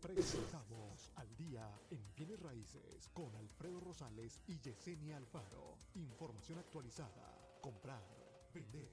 Presentamos al día en bienes raíces con Alfredo Rosales y Yesenia Alfaro. Información actualizada. Comprar, vender,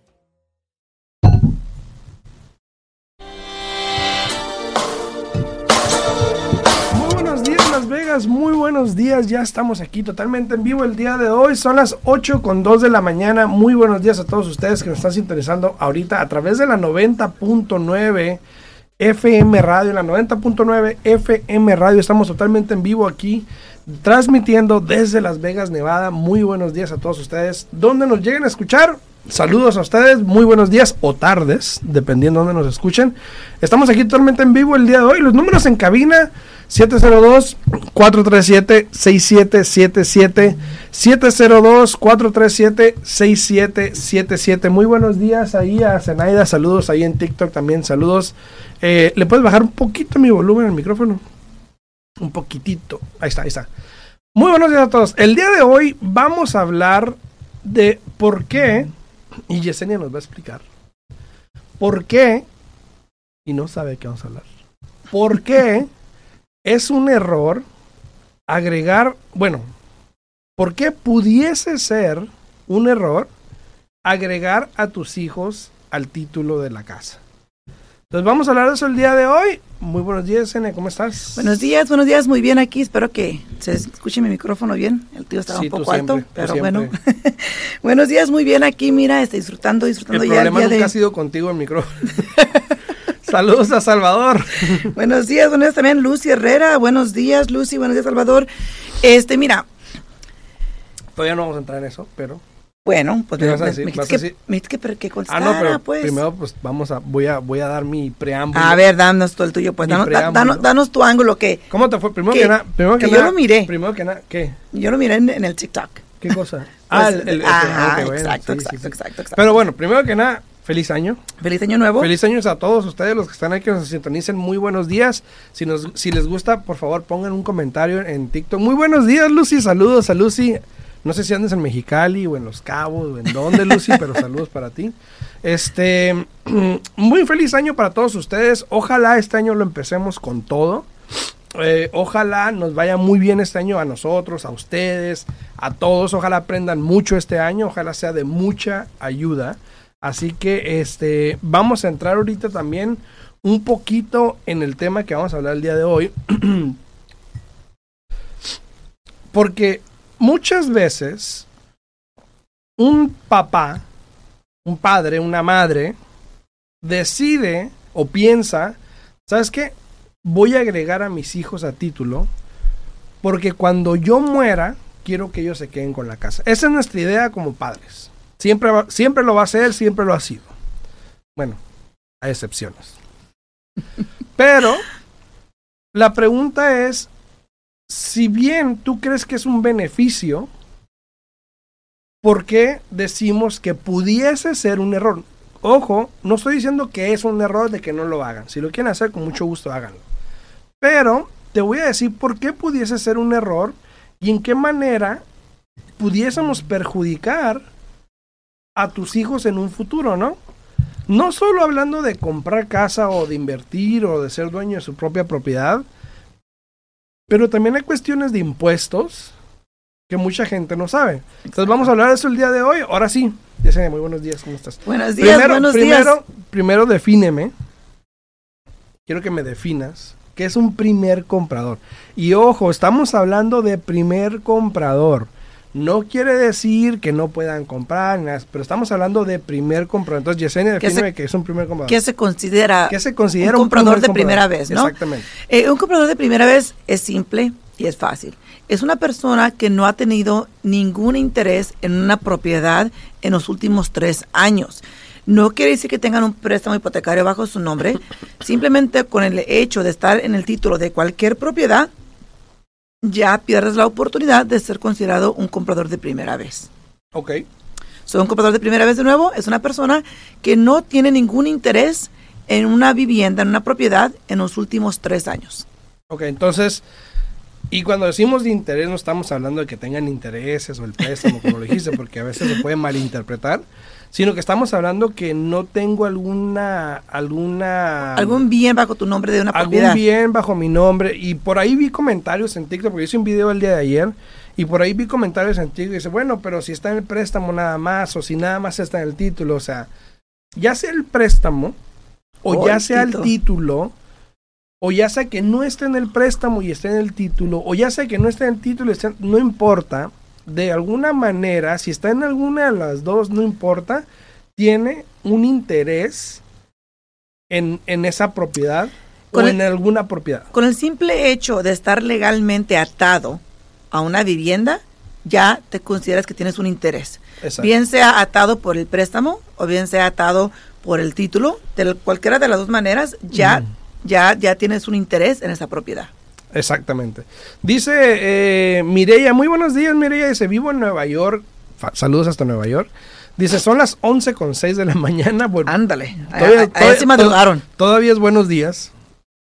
Las Vegas, muy buenos días, ya estamos aquí totalmente en vivo el día de hoy, son las 8 con 2 de la mañana, muy buenos días a todos ustedes que nos están sintonizando ahorita a través de la 90.9 FM Radio, la 90.9 FM Radio, estamos totalmente en vivo aquí, transmitiendo desde Las Vegas, Nevada, muy buenos días a todos ustedes, donde nos lleguen a escuchar, Saludos a ustedes, muy buenos días o tardes, dependiendo de dónde nos escuchen. Estamos aquí totalmente en vivo el día de hoy. Los números en cabina 702-437-6777. 702-437-6777. Muy buenos días ahí a Zenaida. Saludos ahí en TikTok también. Saludos. Eh, ¿Le puedes bajar un poquito mi volumen al micrófono? Un poquitito. Ahí está, ahí está. Muy buenos días a todos. El día de hoy vamos a hablar de por qué, y Yesenia nos va a explicar, por qué, y no sabe de qué vamos a hablar, por qué es un error agregar, bueno, por qué pudiese ser un error agregar a tus hijos al título de la casa. Entonces vamos a hablar de eso el día de hoy. Muy buenos días, Yesenia, ¿cómo estás? Buenos días, buenos días, muy bien aquí. Espero que se escuche mi micrófono bien. El tío estaba Sí, un poco siempre, alto, pero bueno. buenos días, muy bien aquí. Mira, este, disfrutando, El disfrutando ya el problema día nunca de. ha sido contigo el micrófono. Saludos a Salvador. Buenos días, buenos días también Lucy Herrera. Buenos días, Lucy. Buenos días, Salvador. Este, mira, Todavía no vamos a entrar en eso, pero... bueno, pues ¿Qué me, me- que, me que, que Ah, contestara, no, pero pues. primero pues vamos a voy a voy a dar mi preámbulo. A ver, danos tú el tuyo, pues. Danos, da- danos, danos tu ángulo, que ¿Cómo te fue? Primero Que- que, nada, primero que, que yo nada, lo miré. Primero que nada, ¿qué? yo lo miré en, en el TikTok. ¿Qué cosa? ah, Pues, el, el- el- ajá, ok, bueno, exacto, sí, exacto, sí. exacto, exacto. Pero bueno, primero que nada, feliz año. Feliz año nuevo. Feliz año a todos ustedes los que están aquí que nos sintonicen. Muy buenos días. Si nos si les gusta, por favor, pongan un comentario en TikTok. Muy buenos días, Lucy. Saludos a Lucy. No sé si andes en Mexicali o en Los Cabos o en dónde, Lucy, pero saludos para ti. Este, muy feliz año para todos ustedes. Ojalá este año lo empecemos con todo. Eh, ojalá nos vaya muy bien este año a nosotros, a ustedes, a todos. Ojalá aprendan mucho este año. Ojalá sea de mucha ayuda. Así que este, vamos a entrar ahorita también un poquito en el tema que vamos a hablar el día de hoy. Porque muchas veces un papá, un padre, una madre, decide o piensa, ¿sabes qué? Voy a agregar a mis hijos a título porque cuando yo muera, quiero que ellos se queden con la casa. Esa es nuestra idea como padres. Siempre, va- siempre lo va a ser, siempre lo ha sido. Bueno, hay excepciones. Pero la pregunta es, si bien tú crees que es un beneficio, ¿por qué decimos que pudiese ser un error? Ojo, no estoy diciendo que es un error de que no lo hagan. Si lo quieren hacer, con mucho gusto háganlo. Pero te voy a decir por qué pudiese ser un error y en qué manera pudiésemos perjudicar a tus hijos en un futuro, ¿no? no solo hablando de comprar casa o de invertir o de ser dueño de su propia propiedad, pero también hay cuestiones de impuestos que mucha gente no sabe. Entonces vamos a hablar de eso el día de hoy. Ahora sí, Yesenia, muy buenos días, ¿cómo estás? Buenos días, primero, buenos primero, días. primero defíneme. Quiero que me definas qué es un primer comprador. Y ojo, estamos hablando de primer comprador. No quiere decir que no puedan comprar, pero estamos hablando de primer comprador. Entonces, Yesenia, ¿Qué se- defíneme qué es un primer comprador. ¿Qué se considera ¿Qué se considera un comprador primer de primera vez, no? Exactamente. Eh, un comprador de primera vez es simple y es fácil. Es una persona que no ha tenido ningún interés en una propiedad en los últimos tres años. No quiere decir que tengan un préstamo hipotecario bajo su nombre. Simplemente con el hecho de estar en el título de cualquier propiedad, ya pierdes la oportunidad de ser considerado un comprador de primera vez. Ok. So, un comprador de primera vez de nuevo es una persona que no tiene ningún interés en una vivienda, en una propiedad en los últimos tres años. Ok, entonces, y cuando decimos de interés no estamos hablando de que tengan intereses o el préstamo, como lo dijiste, porque a veces se puede malinterpretar, sino que estamos hablando que no tengo alguna, alguna... Algún bien bajo tu nombre de una algún propiedad. bien bajo mi nombre. Y por ahí vi comentarios en TikTok, porque hice un video el día de ayer, y por ahí vi comentarios en TikTok y dice, bueno, pero si está en el préstamo nada más, o si nada más está en el título, o sea, ya sea el préstamo, o, ya el sea título. el título, o ya sea que no esté en el préstamo y esté en el título, o ya sea que no esté en el título, y esté- no importa, de alguna manera, si está en alguna de las dos, no importa, tiene un interés en, en esa propiedad Con o el- en alguna propiedad. Con el simple hecho de estar legalmente atado a una vivienda, ya te consideras que tienes un interés. Exacto. Bien sea atado por el préstamo o bien sea atado por el título, de cualquiera de las dos maneras, ya, ya, ya tienes un interés en esa propiedad. Exactamente. Dice eh, Mireya, muy buenos días Mireya, dice, vivo en Nueva York, Fa- saludos hasta Nueva York. Dice, son las 11 con 6 de la mañana. Bueno, Ándale, Todavía- a- a todavía- ese madrugaron. todavía es buenos días.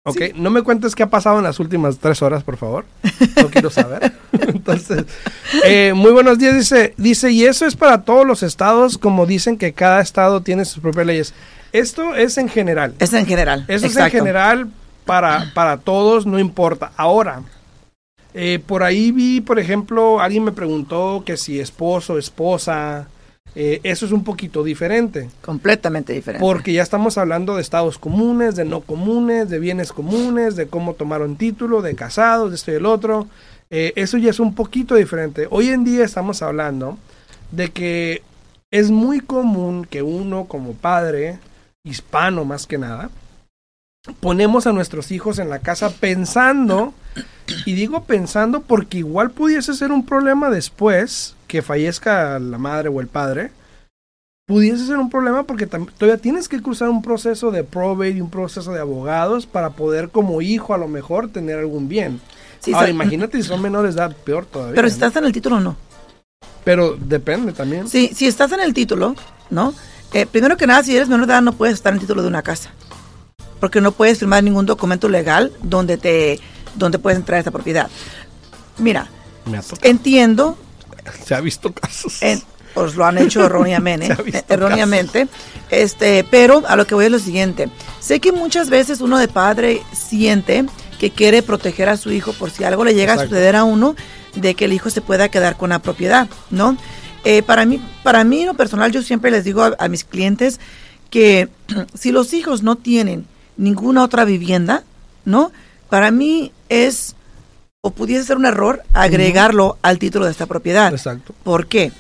Ok, Sí. no me cuentes qué ha pasado en las últimas tres horas, por favor. No quiero saber. Entonces, eh, muy buenos días, dice, dice, y eso es para todos los estados, como dicen que cada estado tiene sus propias leyes. Esto es en general. Es en general. Eso es en general para, para todos, no importa. Ahora, eh, por ahí vi, por ejemplo, alguien me preguntó que si esposo, esposa, eh, eso es un poquito diferente. Completamente diferente. Porque ya estamos hablando de estados comunes, de no comunes, de bienes comunes, de cómo tomaron título, de casados, de esto y el otro. Eh, eso ya es un poquito diferente. Hoy en día estamos hablando de que es muy común que uno como padre, hispano más que nada, ponemos a nuestros hijos en la casa pensando, y digo pensando porque igual pudiese ser un problema después que fallezca la madre o el padre, pudiese ser un problema porque todavía tienes que cruzar un proceso de probate y un proceso de abogados para poder como hijo a lo mejor tener algún bien. Sí, Ahora imagínate si son menores de edad, peor todavía. Pero si estás en el título, no. Pero depende también. Sí, si estás en el título, ¿no? Eh, primero que nada, si eres menor de edad, no puedes estar en el título de una casa. Porque no puedes firmar ningún documento legal donde te donde puedes entrar a esta propiedad. Mira, Me entiendo, Se ha visto casos. en- os lo han hecho erróneamente, erróneamente, este, pero a lo que voy es lo siguiente. Sé que muchas veces uno de padre siente que quiere proteger a su hijo por si algo le llega Exacto. a suceder a uno, de que el hijo se pueda quedar con la propiedad, ¿no? Eh, para mí, para mí en lo personal, yo siempre les digo a, a mis clientes que si los hijos no tienen ninguna otra vivienda, ¿no? Para mí es o pudiese ser un error agregarlo al título de esta propiedad. Exacto. ¿Por qué?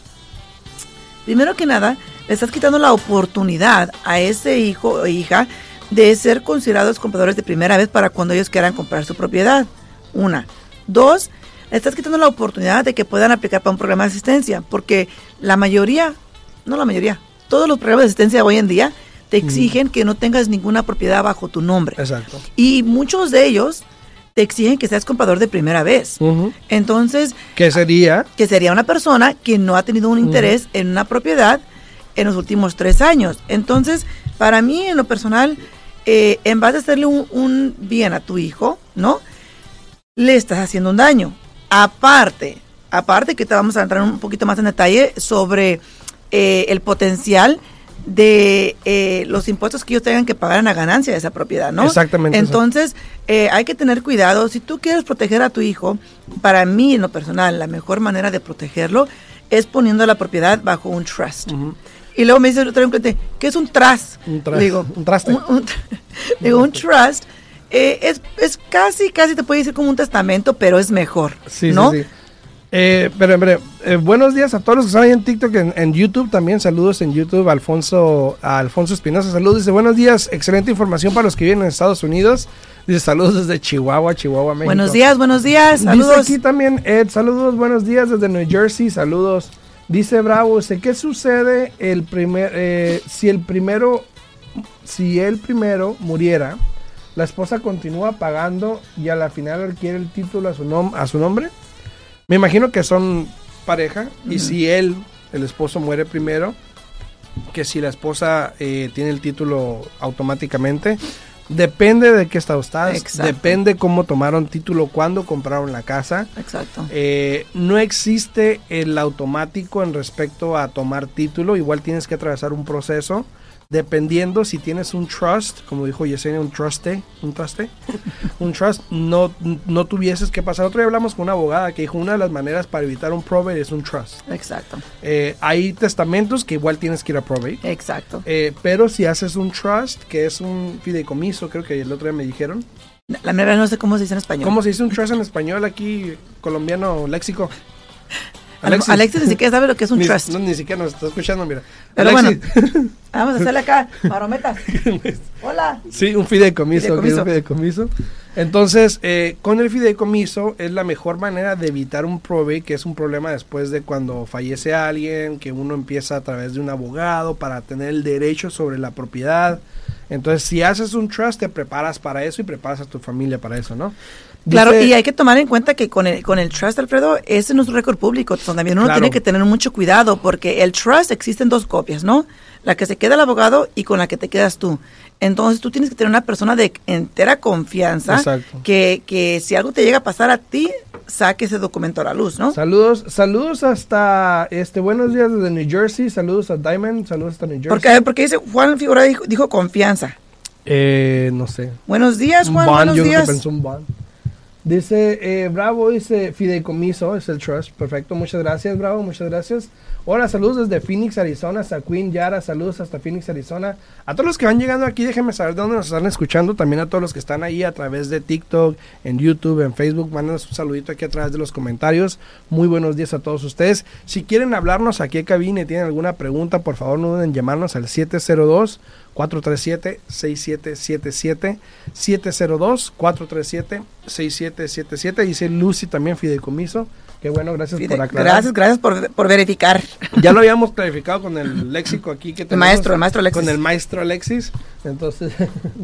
Primero que nada, le estás quitando la oportunidad a ese hijo o hija de ser considerados compradores de primera vez para cuando ellos quieran comprar su propiedad. Una. Dos, le estás quitando la oportunidad de que puedan aplicar para un programa de asistencia, porque la mayoría, no la mayoría, todos los programas de asistencia hoy en día te exigen que no tengas ninguna propiedad bajo tu nombre. Exacto. Y muchos de ellos te exigen que seas comprador de primera vez. Entonces, ¿Qué sería? que sería una persona que no ha tenido un interés en una propiedad en los últimos tres años. Entonces, para mí, en lo personal, eh, en vez de hacerle un, un bien a tu hijo, ¿no? Le estás haciendo un daño. Aparte, aparte que te vamos a entrar un poquito más en detalle sobre eh, el potencial de eh, los impuestos que ellos tengan que pagar en la ganancia de esa propiedad, ¿no? Exactamente. Entonces, eh, hay que tener cuidado. Si tú quieres proteger a tu hijo, para mí, en lo personal, la mejor manera de protegerlo es poniendo la propiedad bajo un trust. Y luego me dice otro cliente, ¿qué es un trust? Un trust, Digo, un traste. un- un- digo, un trust eh, es, es casi, casi te puede decir como un testamento, pero es mejor, Sí, ¿no? sí, sí. Eh, pero, pero, eh, buenos días a todos los que están ahí en TikTok, en, en YouTube también. Saludos en YouTube, Alfonso, a Alfonso Espinosa. Saludos, dice buenos días, excelente información para los que viven en Estados Unidos. Dice saludos desde Chihuahua, Chihuahua, México. Buenos días, buenos días, saludos. Dice aquí también Ed, saludos, buenos días desde New Jersey, saludos. Dice Bravo, dice, ¿qué sucede el primer, eh, si el primero, si el primero muriera, la esposa continúa pagando y a la final adquiere el título a su, nom- a su nombre? Me imagino que son pareja y si él, el esposo, muere primero, que si la esposa eh, tiene el título automáticamente, depende de qué estado estás, Exacto. depende cómo tomaron título, cuándo compraron la casa. Exacto. Eh, no existe el automático en respecto a tomar título, igual tienes que atravesar un proceso. Dependiendo si tienes un trust, como dijo Yesenia, un truste, un truste, un trust, no, no tuvieses que pasar. Otro día hablamos con una abogada que dijo una de las maneras para evitar un probate es un trust. Exacto. Eh, hay testamentos que igual tienes que ir a probate. Exacto. Eh, pero si haces un trust, que es un fideicomiso, creo que el otro día me dijeron. La verdad no sé cómo se dice en español. ¿Cómo se dice un trust en español aquí, colombiano, léxico? Alexis. Alexis ni siquiera sabe lo que es un ni, trust. no, ni siquiera nos está escuchando, mira. Pero Alexis. Vamos a hacerle acá, marometas. Hola. sí, un fideicomiso. que es un Fideicomiso. fideicomiso. Entonces, eh, con el fideicomiso es la mejor manera de evitar un probate, que es un problema después de cuando fallece alguien, que uno empieza a través de un abogado para tener el derecho sobre la propiedad. Entonces, si haces un trust, te preparas para eso y preparas a tu familia para eso, ¿no? Claro, Dice- y hay que tomar en cuenta que con el, con el trust, Alfredo, ese no es un récord público. También uno Claro. tiene que tener mucho cuidado porque el trust existen dos copias, ¿no? La que se queda el abogado y con la que te quedas tú. Entonces tú tienes que tener una persona de entera confianza Exacto. que, que si algo te llega a pasar a ti, saque ese documento a la luz, ¿no? Saludos, saludos hasta este buenos días desde New Jersey, saludos a Diamond, saludos hasta New Jersey. Porque, porque dice Juan Figura dijo, dijo confianza. Eh, no sé. Buenos días, Juan, bond, buenos yo un bond. Dice, eh, Bravo, dice Fideicomiso, es el trust. Perfecto, muchas gracias, Bravo, muchas gracias. Hola, saludos desde Phoenix, Arizona, hasta Queen Yara, saludos hasta Phoenix, Arizona. A todos los que van llegando aquí, déjenme saber de dónde nos están escuchando. También a todos los que están ahí a través de TikTok, en YouTube, en Facebook. Mándanos un saludito aquí a través de los comentarios. Muy buenos días a todos ustedes. Si quieren hablarnos aquí en cabina y tienen alguna pregunta, por favor no duden en llamarnos al 702 437-6777 702-437-6777 dice Lucy también fideicomiso. Qué bueno gracias Fide- por aclarar. Gracias, gracias por, por verificar. ya lo habíamos clarificado con el léxico aquí que El maestro, el maestro Alexis. con el maestro Alexis. Entonces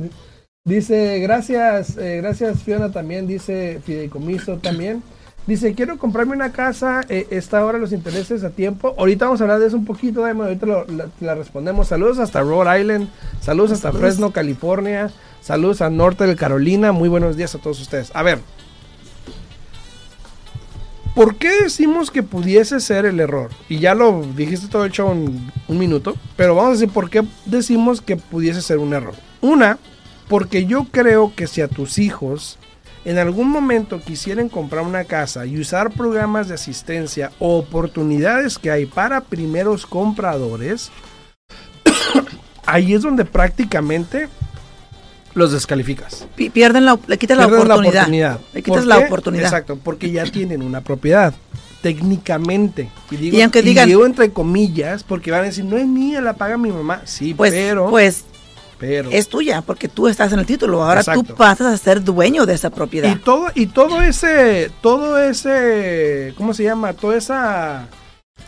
dice gracias eh, gracias Fiona también dice fideicomiso también Dice, quiero comprarme una casa, eh, está ahora los intereses a tiempo. Ahorita vamos a hablar de eso un poquito, Diamond, ahorita lo- la, la respondemos. Saludos hasta Rhode Island, saludos hasta Saludos. Fresno, California, saludos a Norte de Carolina. Muy buenos días a todos ustedes. A ver, ¿por qué decimos que pudiese ser el error? Y ya lo dijiste todo el show en un minuto, pero vamos a decir por qué decimos que pudiese ser un error. Una, porque yo creo que si a tus hijos en algún momento quisieran comprar una casa y usar programas de asistencia o oportunidades que hay para primeros compradores, ahí es donde prácticamente los descalificas. Pi- Pierden la, le quitas la Pierden oportunidad. Le quitas ¿Por la oportunidad. Exacto, porque ya tienen una propiedad. Técnicamente. Y, digo, Y aunque digan- digo entre comillas, porque van a decir, no es mía, la paga mi mamá. Sí, Pues, pero, pues pero. es tuya, porque tú estás en el título. Ahora Exacto. tú pasas a ser dueño de esa propiedad. Y todo, y todo ese, todo ese, ¿cómo se llama? Toda esa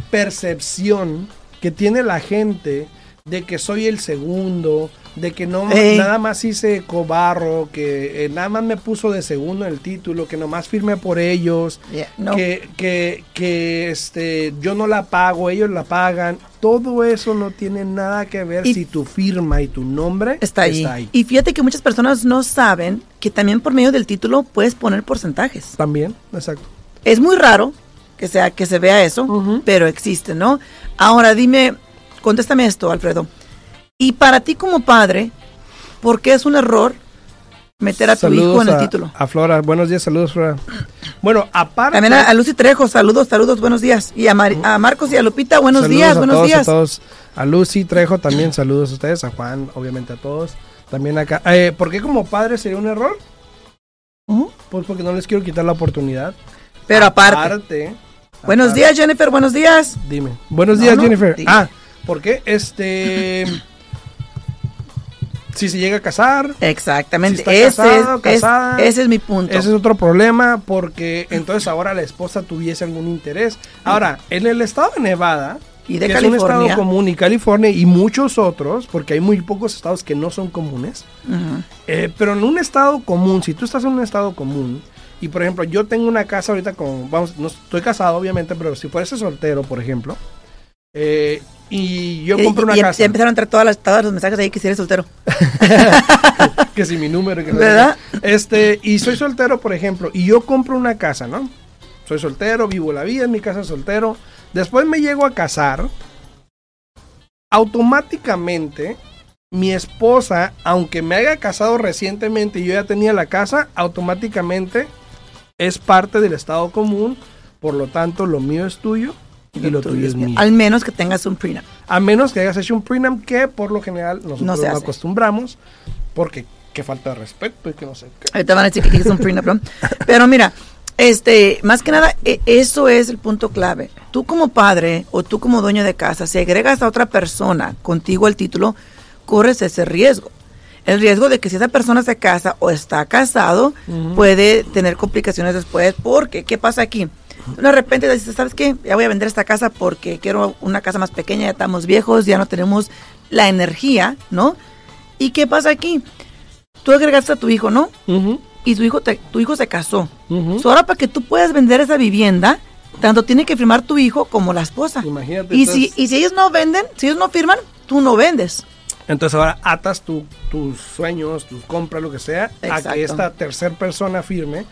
percepción que tiene la gente de que soy el segundo, de que no Ey. nada más hice cobarro, que eh, nada más me puso de segundo en el título, que nomás firme por ellos, Yeah, no. que, que, que este, yo no la pago, ellos la pagan. Todo eso no tiene nada que ver Y- si tu firma y tu nombre Está ahí. Y fíjate que muchas personas no saben que también por medio del título puedes poner porcentajes. También, exacto. Es muy raro que sea que se vea eso, pero existe, ¿no? Ahora dime, contéstame esto, Alfredo. Y para ti como padre, ¿por qué es un error meter a tu hijo en el a- título? A Flora, buenos días, saludos, Flora. Bueno, aparte. También a, a Lucy Trejo, saludos, saludos, buenos días. Y a, Mar- a Marcos y a Lupita, buenos saludos días, a buenos todos, días. A todos. A Lucy Trejo también saludos a ustedes, a Juan, obviamente a todos. También acá. Eh, ¿Por qué como padre sería un error? Pues porque no les quiero quitar la oportunidad. Pero aparte. Aparte. Buenos aparte- días, Jennifer, buenos días. Dime. Buenos No, días, no, Jennifer. dime. Ah, ¿por qué? Este. Si se llega a casar, Exactamente. Si está ese, casado, es, es- casada, ese es mi punto. ese es otro problema porque entonces ahora la esposa tuviese algún interés. Ahora, en el estado de Nevada, Y de que es un estado California. común, y California y muchos otros, porque hay muy pocos estados que no son comunes, eh, pero en un estado común, si tú estás en un estado común, y por ejemplo, yo tengo una casa ahorita con, vamos, no estoy casado obviamente, pero si fuese soltero, por ejemplo, eh, y yo Y- compro una y, em- casa, empezaron a entrar todas las, todos los mensajes ahí que si eres soltero. que si mi número, que ¿Verdad? Este, y soy soltero, por ejemplo, y yo compro una casa, ¿no? Soy soltero, vivo la vida en mi casa soltero. Después me llego a casar. Automáticamente, mi esposa, aunque me haya casado recientemente y yo ya tenía la casa, automáticamente es parte del estado común. Por lo tanto, lo mío es tuyo y lo tuyo es mío. Al menos que tengas un prenup. A menos que hayas hecho un prenup que por lo general nosotros No se acostumbramos. Porque qué falta de respeto y que no sé qué. Ahorita van a decir que es un prenup, ¿no? Pero mira, este, más que nada, e- eso es el punto clave. Tú como padre o tú como dueño de casa, si agregas a otra persona contigo al título, corres ese riesgo. El riesgo de que si esa persona se casa o está casado, puede tener complicaciones después. Porque, ¿qué pasa aquí? De repente dices, ¿sabes qué? Ya voy a vender esta casa porque quiero una casa más pequeña, ya estamos viejos, ya no tenemos la energía, ¿no? ¿Y qué pasa aquí? Tú agregaste a tu hijo, ¿no? Ujú, y tu hijo, te- tu hijo se casó. ujú. So, ahora para que tú puedas vender esa vivienda, tanto tiene que firmar tu hijo como la esposa. Imagínate, Y si, y si ellos no venden, si ellos no firman, tú no vendes. Entonces ahora atas tu- tus sueños, tus compras, lo que sea, a que esta tercera persona firme.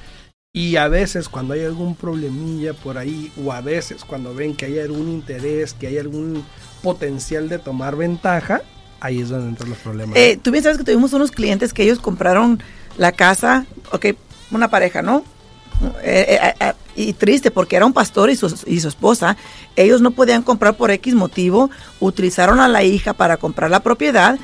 Y a veces cuando hay algún problemilla por ahí, o a veces cuando ven que hay algún interés, que hay algún potencial de tomar ventaja, ahí es donde entran los problemas. Eh, tú bien sabes que tuvimos unos clientes que ellos compraron la casa, ok, una pareja, ¿no? Eh, eh, eh, y triste porque era un pastor y su, y su esposa, ellos no podían comprar por X motivo, utilizaron a la hija para comprar la propiedad,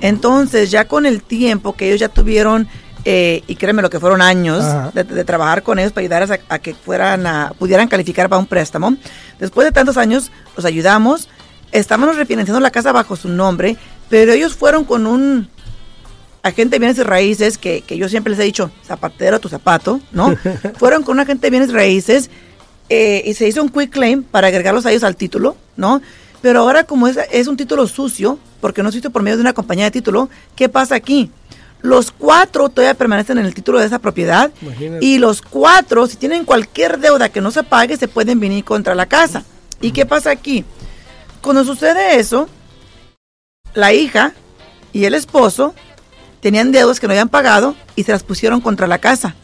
entonces ya con el tiempo que ellos ya tuvieron, eh, y créeme lo que fueron años de, de trabajar con ellos para ayudarles a, a que fueran a, pudieran calificar para un préstamo, después de tantos años los ayudamos, estábamos refinanciando la casa bajo su nombre, pero ellos fueron con un agente de bienes y raíces, que, que yo siempre les he dicho, zapatero a tu zapato, ¿no? fueron con un agente de bienes y raíces eh, y se hizo un quick claim para agregarlos a ellos al título, ¿no? Pero ahora como es, es un título sucio, porque no se hizo por medio de una compañía de título, ¿qué pasa aquí? Los cuatro todavía permanecen en el título de esa propiedad Imagínate. y los cuatro, si tienen cualquier deuda que no se pague, se pueden venir contra la casa. ¿Y qué pasa aquí? Cuando sucede eso, la hija y el esposo tenían deudas que no habían pagado y se las pusieron contra la casa.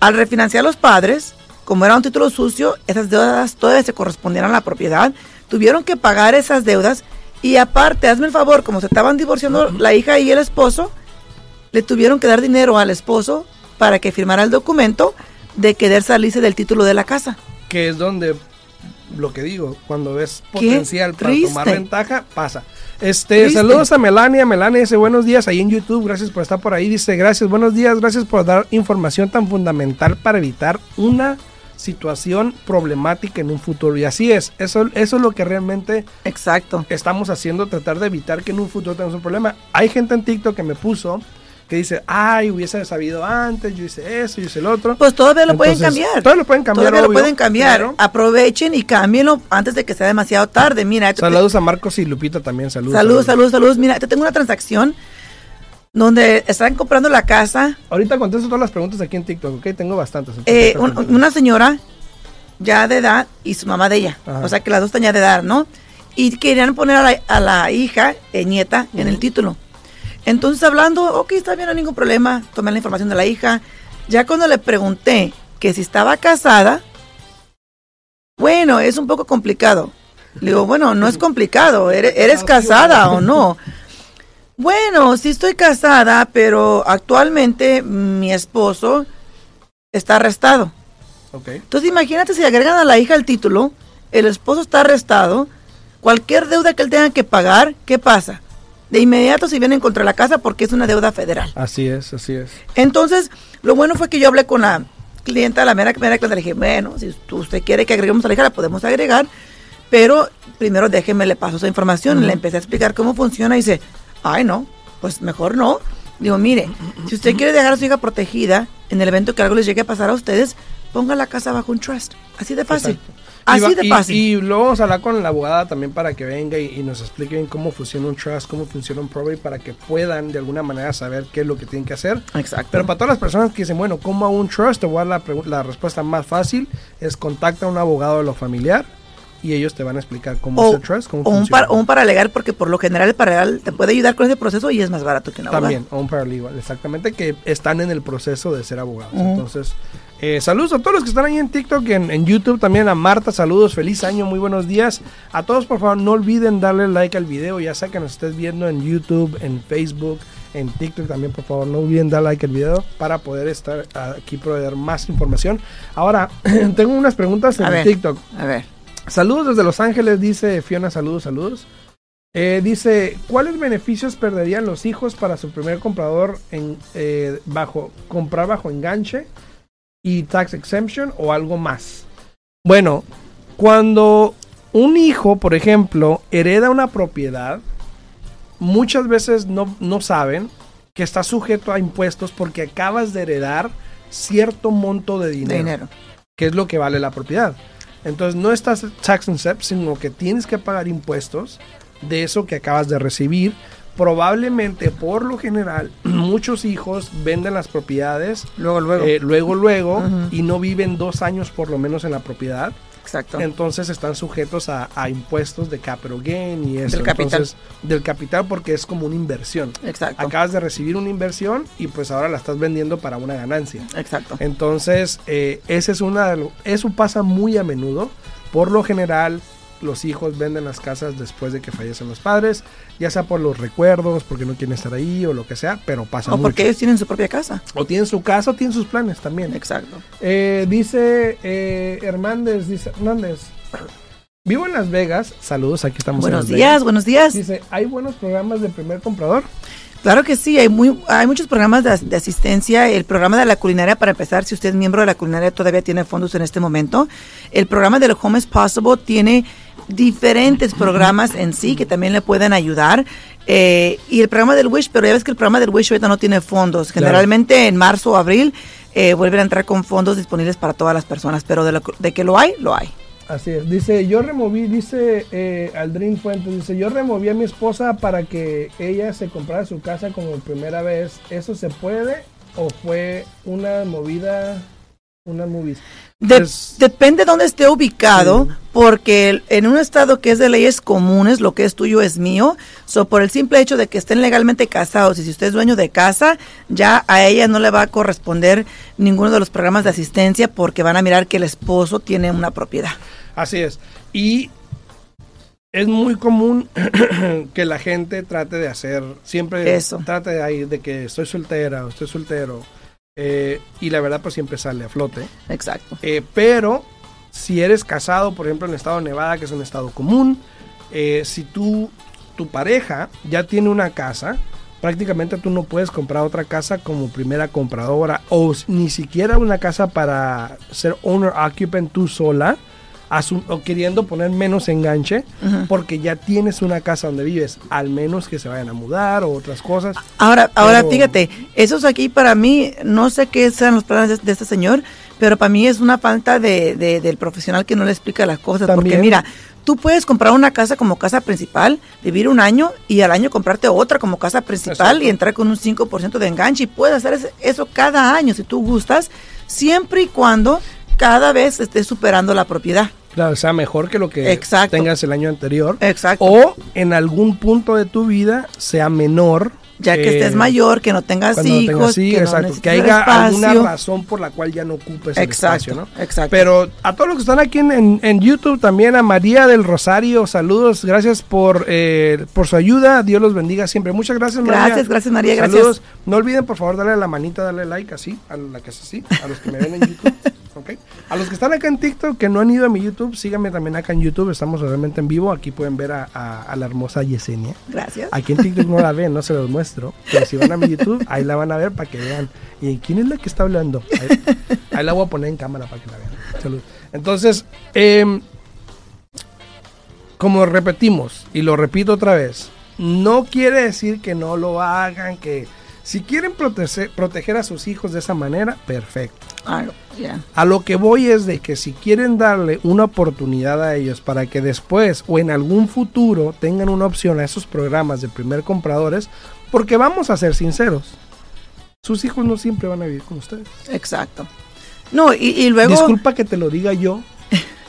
Al refinanciar los padres, como era un título sucio, esas deudas todavía se correspondían a la propiedad, tuvieron que pagar esas deudas y aparte, hazme el favor, como se estaban divorciando la hija y el esposo, le tuvieron que dar dinero al esposo para que firmara el documento de querer salirse del título de la casa. Que es donde lo que digo, cuando ves potencial para tomar ventaja, pasa. Este, Triste. saludos a Melania. Melania dice buenos días ahí en YouTube. Gracias por estar por ahí. Dice gracias, buenos días, gracias por dar información tan fundamental para evitar una situación problemática en un futuro. Y así es. Eso, eso es lo que realmente Exacto. estamos haciendo, tratar de evitar que en un futuro tengamos un problema. Hay gente en TikTok que me puso que dice, ay, hubiese sabido antes, yo hice eso, yo hice el otro. Pues todavía lo pueden cambiar. todavía lo pueden cambiar, Todavía lo obvio, pueden cambiar. claro. Aprovechen y cámbienlo antes de que sea demasiado tarde. Mira, te- Saludos a Marcos y Lupita también, saludos. Saludos, saludos, saludos. Mira, te tengo una transacción donde están comprando la casa. Ahorita contesto todas las preguntas aquí en TikTok, ¿ok? Tengo bastantes. eh, un- una señora ya de edad y su mamá de ella. Ajá. O sea que las dos están ya de edad, ¿no? Y querían poner a la, a la hija, eh, nieta, en el título. Entonces hablando, ok, está bien, no hay ningún problema. Tomé la información de la hija. Ya cuando le pregunté que si estaba casada, bueno, es un poco complicado. Le digo, bueno, no es complicado, eres, eres casada o no. Bueno, sí estoy casada, pero actualmente mi esposo está arrestado. Entonces imagínate si agregan a la hija el título, el esposo está arrestado, cualquier deuda que él tenga que pagar, ¿qué pasa? De inmediato se vienen contra la casa porque es una deuda federal. Así es, así es. Entonces, lo bueno fue que yo hablé con la clienta, la mera, mera clienta, le dije, bueno, si usted quiere que agreguemos a la hija, la podemos agregar, pero primero déjeme, le paso esa información. Le empecé a explicar cómo funciona y dice, ay no, pues mejor no. Digo, mire, si usted quiere dejar a su hija protegida en el evento que algo les llegue a pasar a ustedes, ponga la casa bajo un trust. Así de fácil. Exacto. Así y, va- de y- fácil. Y, luego vamos a hablar con la abogada también para que venga y, y nos explique bien cómo funciona un trust, cómo funciona un probate, para que puedan de alguna manera saber qué es lo que tienen que hacer. Exacto. Pero para todas las personas que dicen, bueno, ¿cómo hago un trust? Te voy a dar la, respuesta más fácil. Es contacta a un abogado de lo familiar y ellos te van a explicar cómo o, hacer trust, cómo o un funciona. par- o un paralegal, porque por lo general el paralegal te puede ayudar con ese proceso y es más barato que un abogado. También, o un paralegal, exactamente, que están en el proceso de ser abogados. Entonces, eh, saludos a todos los que están ahí en TikTok, en, en YouTube, también a Marta, saludos, feliz año, muy buenos días. A todos, por favor, no olviden darle like al video, ya sea que nos estés viendo en YouTube, en Facebook, en TikTok también, por favor, no olviden dar like al video para poder estar aquí, proveer más información. Ahora, tengo unas preguntas A en ver. TikTok. A ver. Saludos desde Los Ángeles, dice Fiona, saludos, saludos. Eh, dice, ¿cuáles beneficios perderían los hijos para su primer comprador en eh, bajo comprar bajo enganche y tax exemption o algo más? Bueno, cuando un hijo, por ejemplo, hereda una propiedad, muchas veces no, no saben que está sujeto a impuestos porque acabas de heredar cierto monto de De dinero dinero. que es lo que vale la propiedad. Entonces no estás tax exempt, sino que tienes que pagar impuestos de eso que acabas de recibir. Probablemente, por lo general, muchos hijos venden las propiedades Luego, luego. eh, luego, luego, y no viven dos años por lo menos en la propiedad. Exacto. Entonces están sujetos a, a impuestos de capital gain y eso. Del capital. Entonces, del capital porque es como una inversión. Exacto. Acabas de recibir una inversión y pues ahora la estás vendiendo para una ganancia. Exacto. Entonces, eh, ese es una eso pasa muy a menudo. Por lo general, los hijos venden las casas después de que fallecen los padres, ya sea por los recuerdos, porque no quieren estar ahí o lo que sea, pero pasa O mucho. porque ellos tienen su propia casa. O tienen su casa o tienen sus planes también. Exacto. Eh, dice eh, Hernández, dice Hernández, vivo en Las Vegas, saludos, aquí estamos Buenos en Las días, Vegas. buenos días. Dice, ¿hay buenos programas de primer comprador? Claro que sí, hay, muy, hay muchos programas de, as- de asistencia. El programa de la culinaria, para empezar, si usted es miembro de la culinaria, todavía tiene fondos en este momento. El programa del Home is Possible tiene diferentes programas en sí que también le pueden ayudar. Eh, y el programa del Wish, pero ya ves que el programa del Wish ahorita no tiene fondos. Claro. Generalmente en marzo o abril eh, vuelven a entrar con fondos disponibles para todas las personas, pero de, lo- de que lo hay, lo hay. Así es. Dice, yo removí, dice eh, Aldrin Fuentes, dice, yo removí a mi esposa para que ella se comprara su casa como primera vez. ¿Eso se puede o fue una movida, una movie? De- depende dónde esté ubicado, Sí. Porque en un estado que es de leyes comunes, lo que es tuyo es mío. So, por el simple hecho de que estén legalmente casados y si usted es dueño de casa, ya a ella no le va a corresponder ninguno de los programas de asistencia porque van a mirar que el esposo tiene una propiedad. Así es. Y es muy común que la gente trate de hacer, siempre Eso. trate de, ahí, de que estoy soltera o estoy soltero. eh, y la verdad pues siempre sale a flote. Exacto. Eh, pero si eres casado, por ejemplo, en el estado de Nevada, que es un estado común, eh, si tú, tu pareja ya tiene una casa, prácticamente tú no puedes comprar otra casa como primera compradora o ni siquiera una casa para ser owner occupant tú sola. O queriendo poner menos enganche, porque ya tienes una casa donde vives, al menos que se vayan a mudar o otras cosas. Ahora, ahora Pero- fíjate, esos aquí para mí, no sé qué sean los planes de, de este señor, pero para mí es una falta de, de- del profesional que no le explica las cosas. Porque mira, tú puedes comprar una casa como casa principal, vivir un año y al año comprarte otra como casa principal Exacto. y entrar con un 5% de enganche. Y puedes hacer eso cada año si tú gustas, siempre y cuando cada vez estés superando la propiedad. Claro, o sea, mejor que lo que Exacto. tengas el año anterior. Exacto. O en algún punto de tu vida sea menor Ya que Eh, estés mayor, que no tengas cuando no hijos, tengas hijos, que no exacto, que haya alguna razón por la cual ya no ocupes el Exacto, espacio, ¿no? exacto. Pero a todos los que están aquí en, en- en YouTube, también a María del Rosario, saludos, gracias por, eh, por su ayuda, Dios los bendiga siempre. Muchas gracias, María. Gracias, gracias, María, gracias. No olviden, por favor, darle la manita, darle like así, a la que es así, a los que me ven en YouTube. ¿ok? A los que están acá en TikTok, que no han ido a mi YouTube, síganme también acá en YouTube, estamos realmente en vivo. Aquí pueden ver a, a- a la hermosa Yesenia. Gracias. Aquí en TikTok no la ven, no se los muestro. Pero si van a mi YouTube, ahí la van a ver para que vean. ¿Y quién es la que está hablando? Ahí, ahí la voy a poner en cámara para que la vean. Salud. Entonces, em, como repetimos, y lo repito otra vez, no quiere decir que no lo hagan, que si quieren proteger, proteger a sus hijos de esa manera, perfecto. Ah. A lo que voy es de que si quieren darle una oportunidad a ellos para que después o en algún futuro tengan una opción a esos programas de primer compradores, porque vamos a ser sinceros, sus hijos no siempre van a vivir con ustedes. Exacto. No, y, y luego... Disculpa que te lo diga yo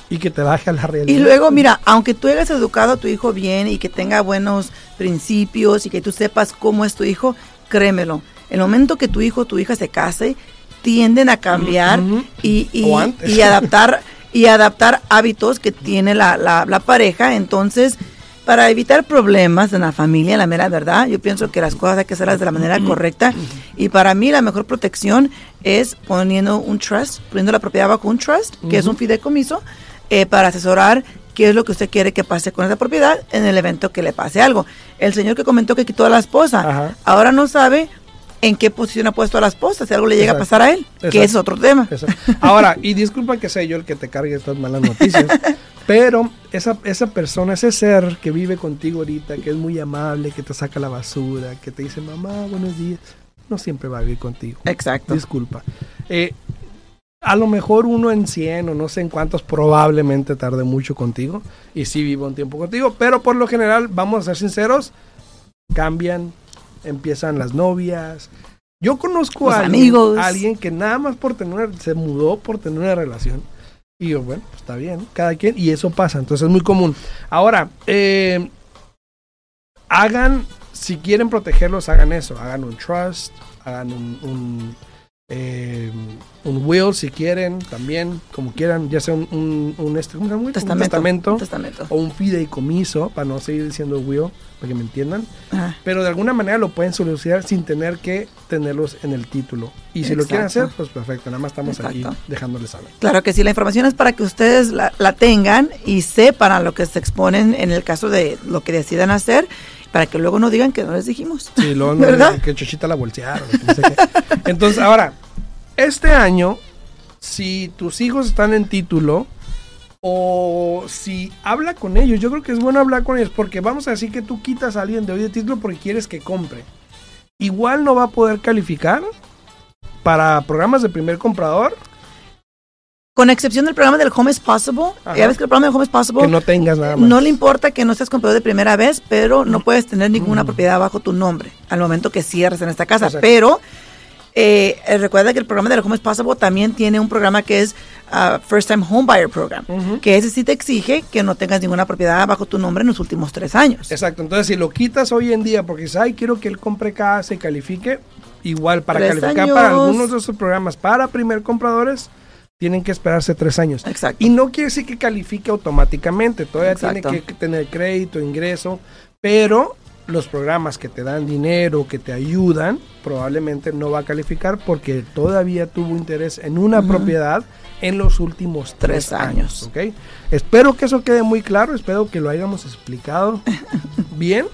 y que te baje a la realidad. Y luego, mira, aunque tú hayas educado a tu hijo bien y que tenga buenos principios y que tú sepas cómo es tu hijo, créemelo, el momento que tu hijo o tu hija se case, tienden a cambiar y, y- adaptar y adaptar hábitos que tiene la, la- la pareja. Entonces, para evitar problemas en la familia, la mera verdad, yo pienso que las cosas hay que hacerlas de la manera correcta. Y para mí la mejor protección es poniendo un trust, poniendo la propiedad bajo un trust, que es un fideicomiso, eh, para asesorar qué es lo que usted quiere que pase con esa propiedad en el evento que le pase algo. El señor que comentó que quitó a la esposa, Ajá. ahora no sabe en qué posición ha puesto a la esposa, si algo le llega Exacto. a pasar a él, que es otro tema. Ahora, y disculpa que sea yo el que te cargue estas malas noticias, pero esa, esa persona, ese ser que vive contigo ahorita, que es muy amable, que te saca la basura, que te dice, mamá, buenos días, no siempre va a vivir contigo. Exacto. Disculpa. Eh, a lo mejor uno en 100 o no sé en cuántos probablemente tarde mucho contigo y sí vivo un tiempo contigo, pero por lo general, vamos a ser sinceros, cambian, empiezan las novias. Yo conozco Los a alguien, amigos. a alguien que nada más por tener una- se mudó por tener una relación. Y yo, bueno, pues está bien, cada quien, y eso pasa, entonces es muy común. Ahora, eh, hagan, si quieren protegerlos, hagan eso, hagan un trust, hagan un, un, eh, un will si quieren, también, como quieran, ya sea un, un, un este- ¿cómo se llama? Un Testamento. o un fideicomiso, para no seguir diciendo will, para que me entiendan. Ajá. Pero de alguna manera lo pueden solucionar sin tener que tenerlos en el título. Y si lo quieren hacer, pues perfecto. Nada más estamos aquí dejándoles saber. Claro que sí, la información es para que ustedes la, la tengan y sepan a lo que se exponen en el caso de lo que decidan hacer, para que luego no digan que no les dijimos. Sí, luego no ¿Verdad? que Chochita la bolsearon. que no sé qué. Entonces, ahora, este año, si tus hijos están en título o si habla con ellos, yo creo que es bueno hablar con ellos porque vamos a decir que tú quitas a alguien de hoy de título porque quieres que compre. Igual no va a poder calificar para programas de primer comprador Con excepción del programa del Home is Possible, Ajá. ya ves que el programa del Home is Possible que no tengas nada más. no le importa que no seas comprador de primera vez, pero no puedes tener ninguna propiedad bajo tu nombre al momento que cierres en esta casa. Exacto. Pero eh, eh, recuerda que el programa del Home is Possible también tiene un programa que es ah, First Time Home Buyer Program, que ese sí te exige que no tengas ninguna propiedad bajo tu nombre en los últimos tres años. Exacto, entonces si lo quitas hoy en día porque dices, ay, quiero que él compre casa y califique, igual para Tres calificar para algunos de esos programas para primer compradores, tienen que esperarse tres años. Exacto. Y no quiere decir que califique automáticamente, todavía Exacto. tiene que tener crédito, ingreso, pero los programas que te dan dinero, que te ayudan, probablemente no va a calificar porque todavía tuvo interés en una propiedad en los últimos tres, Tres años. años. ¿ok? Espero que eso quede muy claro, espero que lo hayamos explicado bien.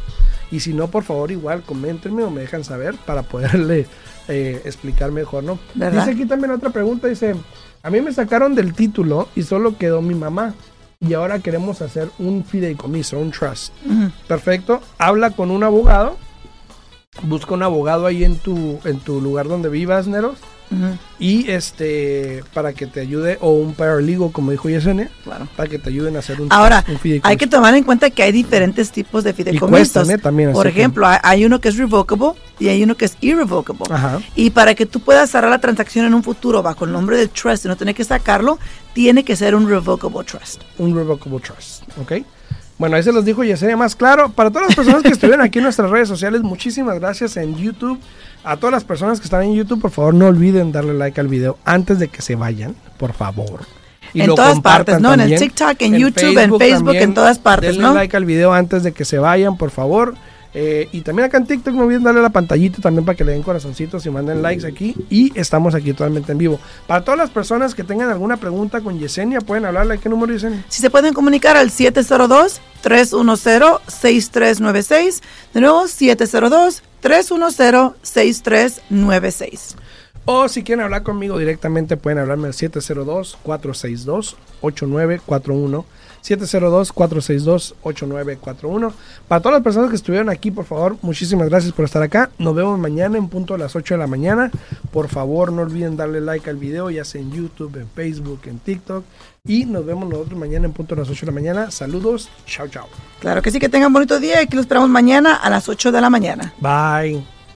Y si no, por favor, igual coméntenme o me dejan saber para poderle eh, explicar mejor, ¿no? ¿Verdad? Dice aquí también otra pregunta, dice, a mí me sacaron del título y solo quedó mi mamá. Y ahora queremos hacer un fideicomiso, un trust. Perfecto. Habla con un abogado. Busca un abogado ahí en tu, en tu lugar donde vivas, Neros. Ujú, Y este, para que te ayude, o un paralegal, como dijo Yesenia, claro. para que te ayuden a hacer un, Ahora, un hay que tomar en cuenta que hay diferentes tipos de fideicomisos. ¿eh? También, Por que- ejemplo, hay, hay uno que es revocable y hay uno que es irrevocable. Ajá. Y para que tú puedas cerrar la transacción en un futuro bajo el nombre del trust y no tener que sacarlo, tiene que ser un revocable trust. un revocable trust, ¿ok? Bueno, ahí se los dijo Yesenia más claro. Para todas las personas que estuvieron aquí en nuestras redes sociales, muchísimas gracias en YouTube. A todas las personas que están en YouTube, por favor, no olviden darle like al video antes de que se vayan, por favor. Y En lo todas partes, ¿no? En el. TikTok, en YouTube, en Facebook, también. en todas partes, Denle ¿no? like al video antes de que se vayan, por favor. Eh, y también acá en TikTok no olviden darle a la pantallita también para que le den corazoncitos y manden likes aquí. Y estamos aquí totalmente en vivo. Para todas las personas que tengan alguna pregunta con Yesenia, pueden hablarle. ¿A qué número Yesenia? Si se pueden comunicar al 702-310-6396. De nuevo, 702-310-6396. O si quieren hablar conmigo directamente, pueden hablarme al 702-462-8941. 702-462-8941. Para todas las personas que estuvieron aquí, por favor, muchísimas gracias por estar acá. Nos vemos mañana en punto a las 8 de la mañana. Por favor, no olviden darle like al video, ya sea en YouTube, en Facebook, en TikTok. Y nos vemos nosotros mañana en punto a las 8 de la mañana. Saludos. Chao, chao. Claro que sí, que tengan bonito día y que los esperamos mañana a las 8 de la mañana. Bye.